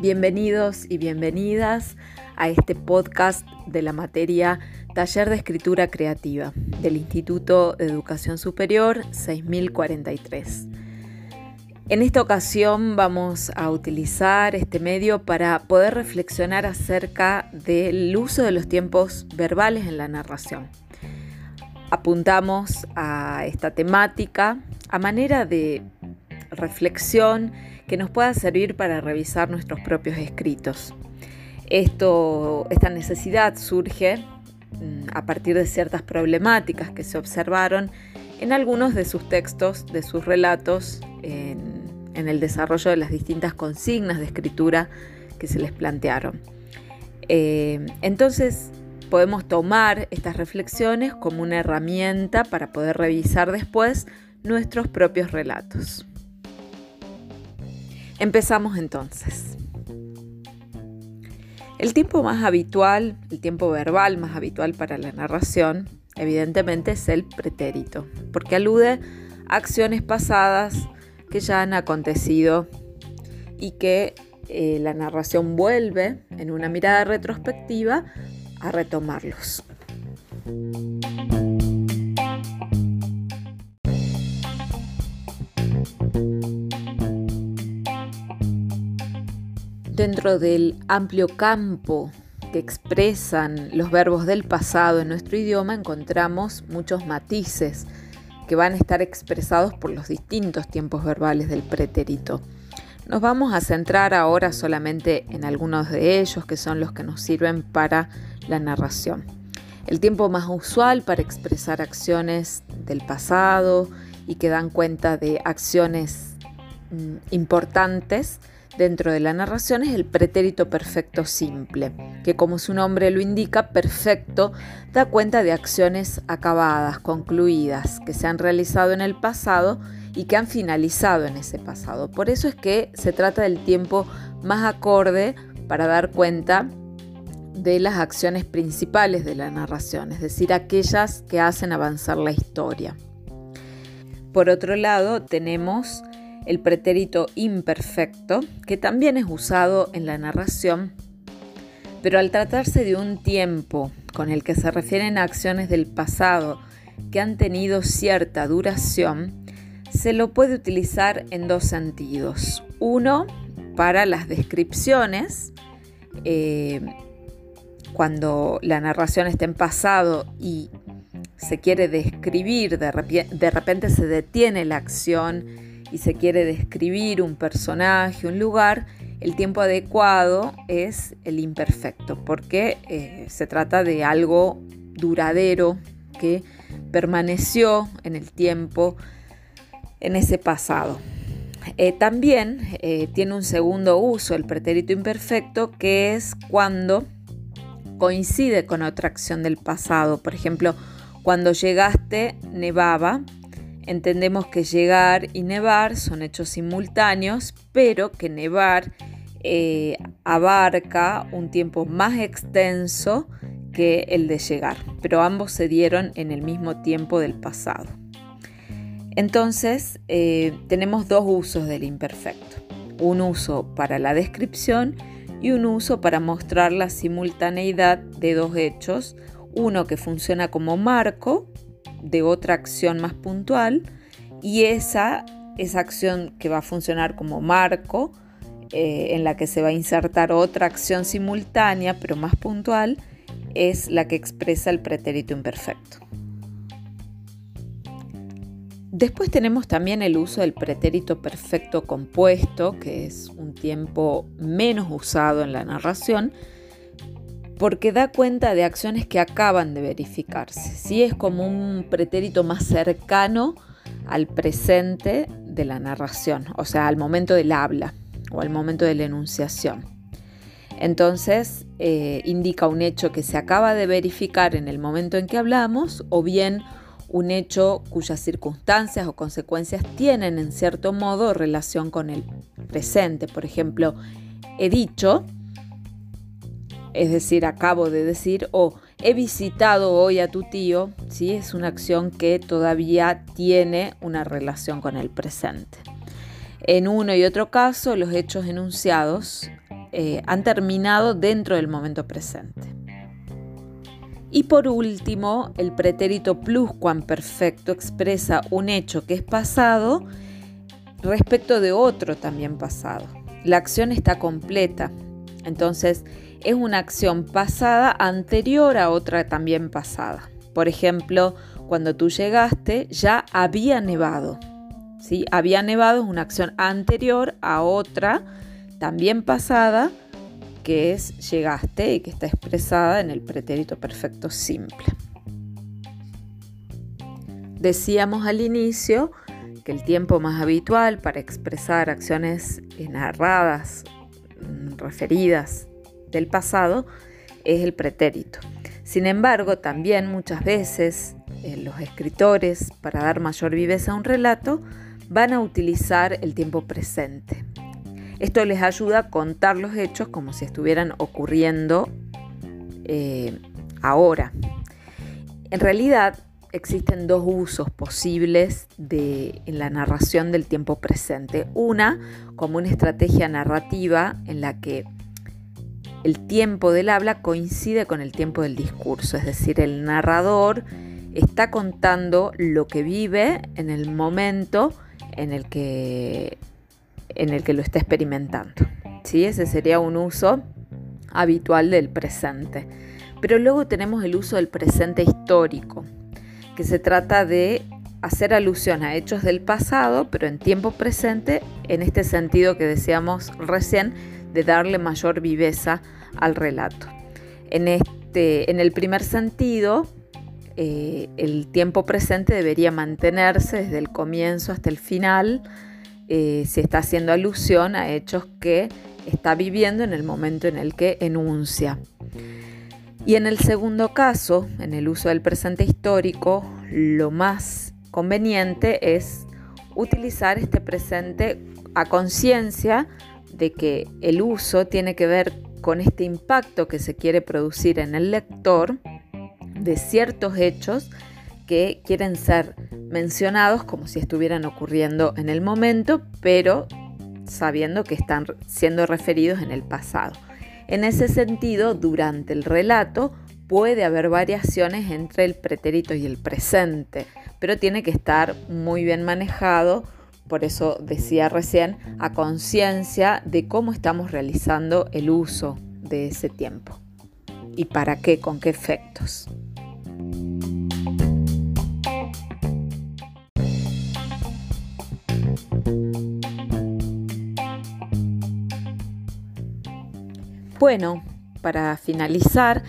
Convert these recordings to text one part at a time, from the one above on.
Bienvenidos y bienvenidas a este podcast de la materia Taller de Escritura Creativa del Instituto de Educación Superior 6043. En esta ocasión vamos a utilizar este medio para poder reflexionar acerca del uso de los tiempos verbales en la narración. Apuntamos a esta temática a manera de reflexión que nos pueda servir para revisar nuestros propios escritos. Esta necesidad surge mm, a partir de ciertas problemáticas que se observaron en algunos de sus textos, de sus relatos, en, el desarrollo de las distintas consignas de escritura que se les plantearon. Eh, entonces, podemos tomar estas reflexiones como una herramienta para poder revisar después nuestros propios relatos. Empezamos entonces. El tiempo más habitual, el tiempo verbal más habitual para la narración, evidentemente es el pretérito, porque alude a acciones pasadas que ya han acontecido y que eh, la narración vuelve en una mirada retrospectiva a retomarlos. Dentro del amplio campo que expresan los verbos del pasado en nuestro idioma encontramos muchos matices que van a estar expresados por los distintos tiempos verbales del pretérito. Nos vamos a centrar ahora solamente en algunos de ellos que son los que nos sirven para la narración. El tiempo más usual para expresar acciones del pasado y que dan cuenta de acciones mm, importantes dentro de la narración es el pretérito perfecto simple, que como su nombre lo indica, perfecto da cuenta de acciones acabadas, concluidas, que se han realizado en el pasado y que han finalizado en ese pasado. Por eso es que se trata del tiempo más acorde para dar cuenta de las acciones principales de la narración, es decir, aquellas que hacen avanzar la historia. Por otro lado, tenemos el pretérito imperfecto, que también es usado en la narración, pero al tratarse de un tiempo con el que se refieren a acciones del pasado que han tenido cierta duración, se lo puede utilizar en dos sentidos. Uno, para las descripciones, eh, cuando la narración está en pasado y se quiere describir, de repente se detiene la acción y se quiere describir un personaje, un lugar, el tiempo adecuado es el imperfecto, porque eh, se trata de algo duradero que permaneció en el tiempo, en ese pasado. Eh, también eh, tiene un segundo uso el pretérito imperfecto, que es cuando coincide con otra acción del pasado. Por ejemplo, cuando llegaste nevaba Entendemos que llegar y nevar son hechos simultáneos, pero que nevar eh, abarca un tiempo más extenso que el de llegar, pero ambos se dieron en el mismo tiempo del pasado. Entonces, eh, tenemos dos usos del imperfecto. Un uso para la descripción y un uso para mostrar la simultaneidad de dos hechos, uno que funciona como marco de otra acción más puntual y esa, esa acción que va a funcionar como marco, eh, en la que se va a insertar otra acción simultánea pero más puntual, es la que expresa el pretérito imperfecto. Después tenemos también el uso del pretérito perfecto compuesto, que es un tiempo menos usado en la narración, porque da cuenta de acciones que acaban de verificarse. Si es como un pretérito más cercano al presente de la narración, o sea, al momento del habla o al momento de la enunciación. Entonces, eh, indica un hecho que se acaba de verificar en el momento en que hablamos o bien un hecho cuyas circunstancias o consecuencias tienen en cierto modo relación con el presente. Por ejemplo, he dicho es decir, acabo de decir, o he visitado hoy a tu tío, ¿sí? es una acción que todavía tiene una relación con el presente. En uno y otro caso, los hechos enunciados eh, han terminado dentro del momento presente. Y por último, el pretérito pluscuamperfecto expresa un hecho que es pasado respecto de otro también pasado. La acción está completa, entonces es una acción pasada anterior a otra también pasada. Por ejemplo, cuando tú llegaste ya había nevado. ¿sí? Había nevado es una acción anterior a otra también pasada que es llegaste y que está expresada en el pretérito perfecto simple. Decíamos al inicio que el tiempo más habitual para expresar acciones narradas, mm, referidas del pasado, es el pretérito. Sin embargo, también muchas veces eh, los escritores, para dar mayor viveza a un relato, van a utilizar el tiempo presente. Esto les ayuda a contar los hechos como si estuvieran ocurriendo eh, ahora. En realidad existen dos usos posibles de, en la narración del tiempo presente. Una como una estrategia narrativa en la que el tiempo del habla coincide con el tiempo del discurso, es decir, el narrador está contando lo que vive en el momento en el que en el que lo está experimentando. ¿sí? Ese sería un uso habitual del presente. Pero luego tenemos el uso del presente histórico, que se trata de hacer alusión a hechos del pasado, pero en tiempo presente, en este sentido que decíamos recién, de darle mayor viveza al relato. En, este, en el primer sentido, eh, el tiempo presente debería mantenerse desde el comienzo hasta el final, eh, se está haciendo alusión a hechos que está viviendo en el momento en el que enuncia. Y en el segundo caso, en el uso del presente histórico, lo más conveniente es utilizar este presente a conciencia de que el uso tiene que ver con este impacto que se quiere producir en el lector de ciertos hechos que quieren ser mencionados como si estuvieran ocurriendo en el momento, pero sabiendo que están siendo referidos en el pasado. En ese sentido, durante el relato puede haber variaciones entre el pretérito y el presente, pero tiene que estar muy bien manejado, por eso decía recién, a conciencia de cómo estamos realizando el uso de ese tiempo y para qué, con qué efectos. Bueno, para finalizar,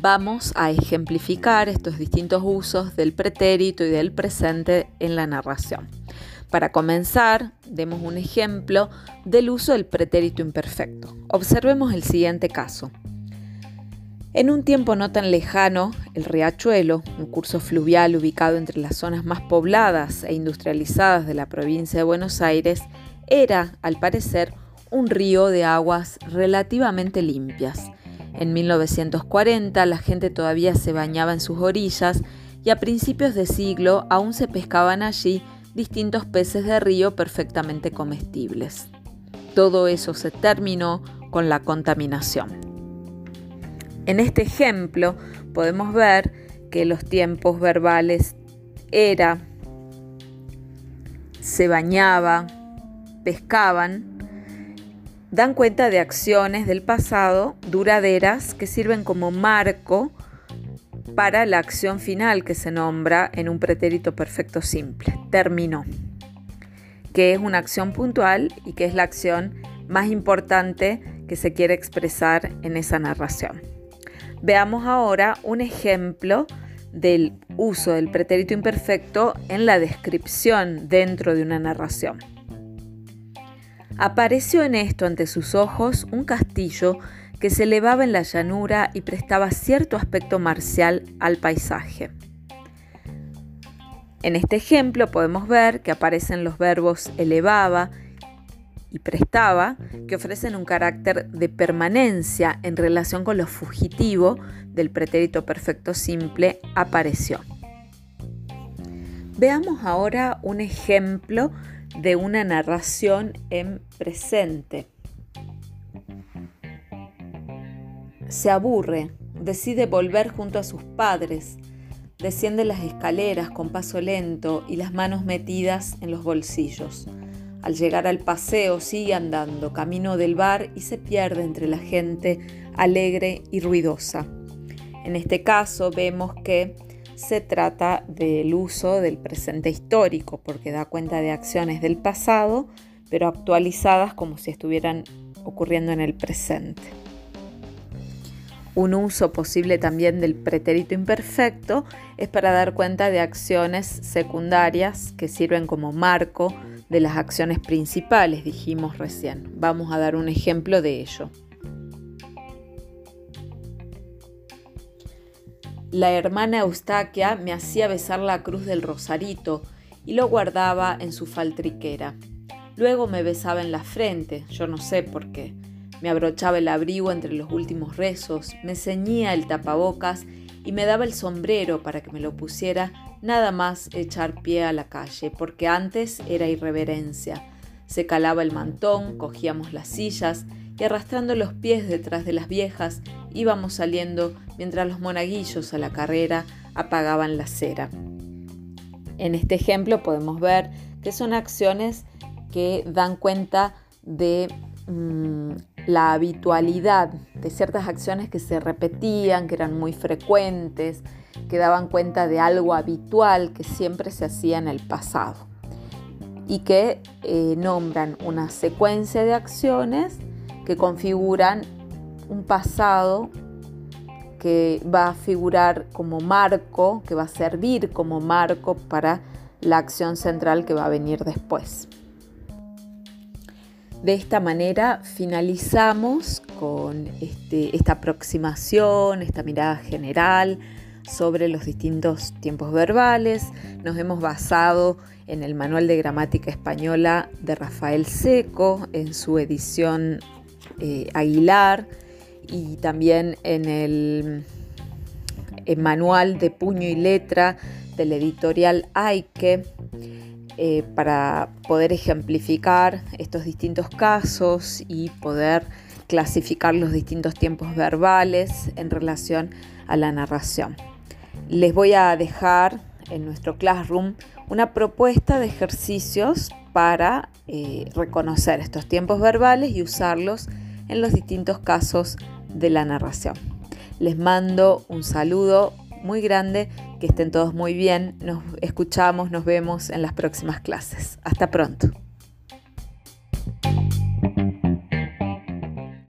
vamos a ejemplificar estos distintos usos del pretérito y del presente en la narración. Para comenzar, demos un ejemplo del uso del pretérito imperfecto. Observemos el siguiente caso. En un tiempo no tan lejano, el riachuelo, un curso fluvial ubicado entre las zonas más pobladas e industrializadas de la provincia de Buenos Aires, era, al parecer, un río de aguas relativamente limpias. En 1940 la gente todavía se bañaba en sus orillas y a principios de siglo aún se pescaban allí distintos peces de río perfectamente comestibles. Todo eso se terminó con la contaminación. En este ejemplo podemos ver que los tiempos verbales era, se bañaba, pescaban dan cuenta de acciones del pasado duraderas que sirven como marco para la acción final que se nombra en un pretérito perfecto simple, terminó, que es una acción puntual y que es la acción más importante que se quiere expresar en esa narración. Veamos ahora un ejemplo del uso del pretérito imperfecto en la descripción dentro de una narración. Apareció en esto ante sus ojos un castillo que se elevaba en la llanura y prestaba cierto aspecto marcial al paisaje. En este ejemplo podemos ver que aparecen los verbos elevaba y prestaba, que ofrecen un carácter de permanencia en relación con lo fugitivo del pretérito perfecto simple apareció. Veamos ahora un ejemplo de una narración en presente. Se aburre, decide volver junto a sus padres, desciende las escaleras con paso lento y las manos metidas en los bolsillos. Al llegar al paseo sigue andando camino del bar y se pierde entre la gente alegre y ruidosa. En este caso vemos que se trata del uso del presente histórico porque da cuenta de acciones del pasado pero actualizadas como si estuvieran ocurriendo en el presente. Un uso posible también del pretérito imperfecto es para dar cuenta de acciones secundarias que sirven como marco de las acciones principales, dijimos recién. Vamos a dar un ejemplo de ello. La hermana Eustaquia me hacía besar la cruz del rosarito y lo guardaba en su faltriquera. Luego me besaba en la frente, yo no sé por qué. Me abrochaba el abrigo entre los últimos rezos, me ceñía el tapabocas y me daba el sombrero para que me lo pusiera nada más echar pie a la calle, porque antes era irreverencia. Se calaba el mantón, cogíamos las sillas arrastrando los pies detrás de las viejas íbamos saliendo mientras los monaguillos a la carrera apagaban la cera. En este ejemplo podemos ver que son acciones que dan cuenta de mm, la habitualidad de ciertas acciones que se repetían, que eran muy frecuentes, que daban cuenta de algo habitual que siempre se hacía en el pasado y que eh, nombran una secuencia de acciones que configuran un pasado que va a figurar como marco, que va a servir como marco para la acción central que va a venir después. De esta manera finalizamos con este, esta aproximación, esta mirada general sobre los distintos tiempos verbales. Nos hemos basado en el Manual de Gramática Española de Rafael Seco, en su edición eh, Aguilar, y también en el, Manual de Puño y Letra del editorial Aike eh, para poder ejemplificar estos distintos casos y poder clasificar los distintos tiempos verbales en relación a la narración. Les voy a dejar en nuestro Classroom una propuesta de ejercicios para eh, reconocer estos tiempos verbales y usarlos en los distintos casos de la narración. Les mando un saludo muy grande, que estén todos muy bien, nos escuchamos, nos vemos en las próximas clases. Hasta pronto.